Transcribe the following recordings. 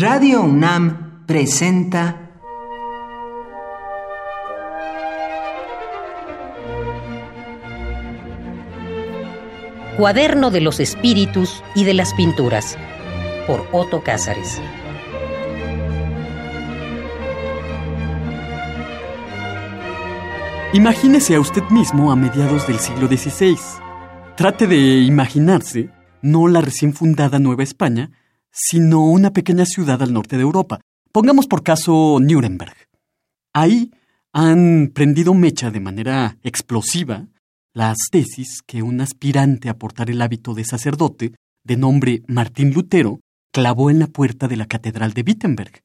Radio UNAM presenta Cuaderno de los Espíritus y de las Pinturas por Otto Cázares. Imagínese a usted mismo a mediados del siglo XVI. Trate de imaginarse no la recién fundada Nueva España, sino una pequeña ciudad al norte de Europa. Pongamos por caso Nuremberg. Ahí han prendido mecha de manera explosiva las tesis que un aspirante a portar el hábito de sacerdote, de nombre Martín Lutero, clavó en la puerta de la Catedral de Wittenberg.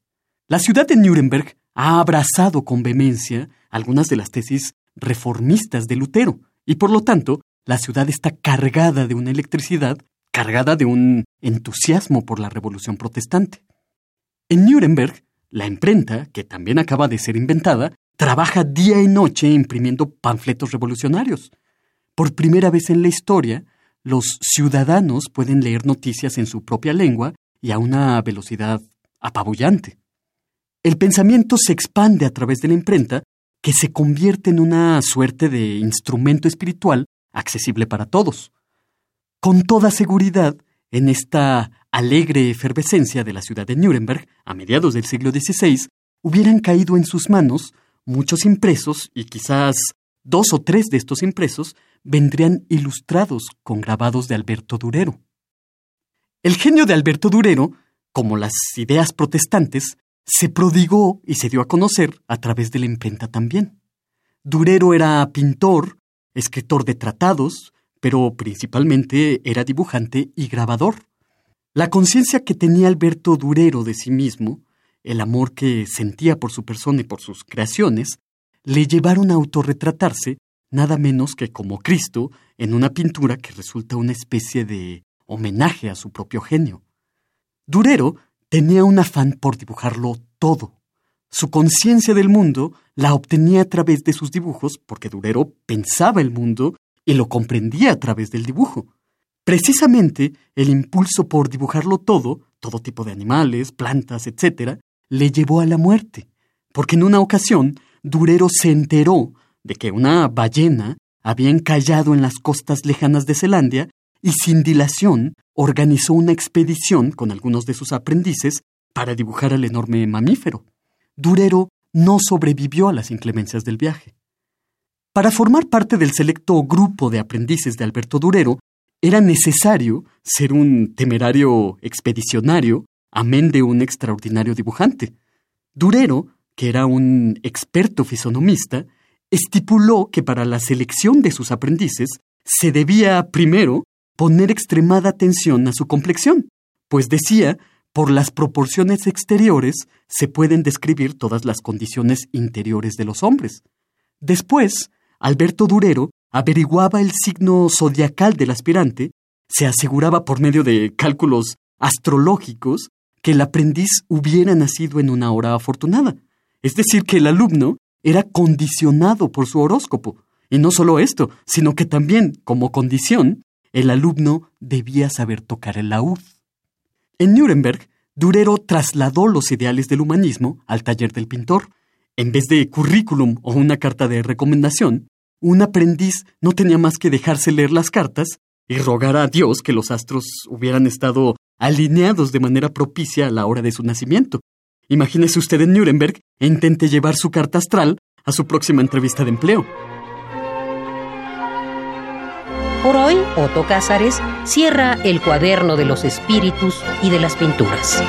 La ciudad de Nuremberg ha abrazado con vehemencia algunas de las tesis reformistas de Lutero, y por lo tanto, la ciudad está cargada de una electricidad, cargada de un entusiasmo por la revolución protestante. En Nuremberg, la imprenta, que también acaba de ser inventada, trabaja día y noche imprimiendo panfletos revolucionarios. Por primera vez en la historia, los ciudadanos pueden leer noticias en su propia lengua y a una velocidad apabullante. El pensamiento se expande a través de la imprenta, que se convierte en una suerte de instrumento espiritual accesible para todos. Con toda seguridad, en esta alegre efervescencia de la ciudad de Nuremberg, a mediados del siglo XVI, hubieran caído en sus manos muchos impresos y quizás dos o tres de estos impresos vendrían ilustrados con grabados de Alberto Durero. El genio de Alberto Durero, como las ideas protestantes, se prodigó y se dio a conocer a través de la imprenta también. Durero era pintor, escritor de tratados, pero principalmente era dibujante y grabador. La conciencia que tenía Alberto Durero de sí mismo, el amor que sentía por su persona y por sus creaciones, le llevaron a autorretratarse nada menos que como Cristo en una pintura que resulta una especie de homenaje a su propio genio. Durero tenía un afán por dibujarlo todo. Su conciencia del mundo la obtenía a través de sus dibujos porque Durero pensaba el mundo y lo comprendía a través del dibujo. Precisamente el impulso por dibujarlo todo, todo tipo de animales, plantas, etc., le llevó a la muerte, porque en una ocasión Durero se enteró de que una ballena había encallado en las costas lejanas de Zelandia y sin dilación organizó una expedición con algunos de sus aprendices para dibujar al enorme mamífero. Durero no sobrevivió a las inclemencias del viaje. Para formar parte del selecto grupo de aprendices de Alberto Durero, era necesario ser un temerario expedicionario, amén de un extraordinario dibujante. Durero, que era un experto fisonomista, estipuló que para la selección de sus aprendices se debía, primero, poner extremada atención a su complexión, pues decía, por las proporciones exteriores se pueden describir todas las condiciones interiores de los hombres. Después, Alberto Durero averiguaba el signo zodiacal del aspirante, se aseguraba por medio de cálculos astrológicos que el aprendiz hubiera nacido en una hora afortunada, es decir, que el alumno era condicionado por su horóscopo. Y no solo esto, sino que también, como condición, el alumno debía saber tocar el laúd. En Nuremberg, Durero trasladó los ideales del humanismo al taller del pintor. En vez de currículum o una carta de recomendación, un aprendiz no tenía más que dejarse leer las cartas y rogar a Dios que los astros hubieran estado alineados de manera propicia a la hora de su nacimiento. Imagínese usted en Nuremberg e intente llevar su carta astral a su próxima entrevista de empleo. Por hoy, Otto Cázares cierra el cuaderno de los espíritus y de las pinturas.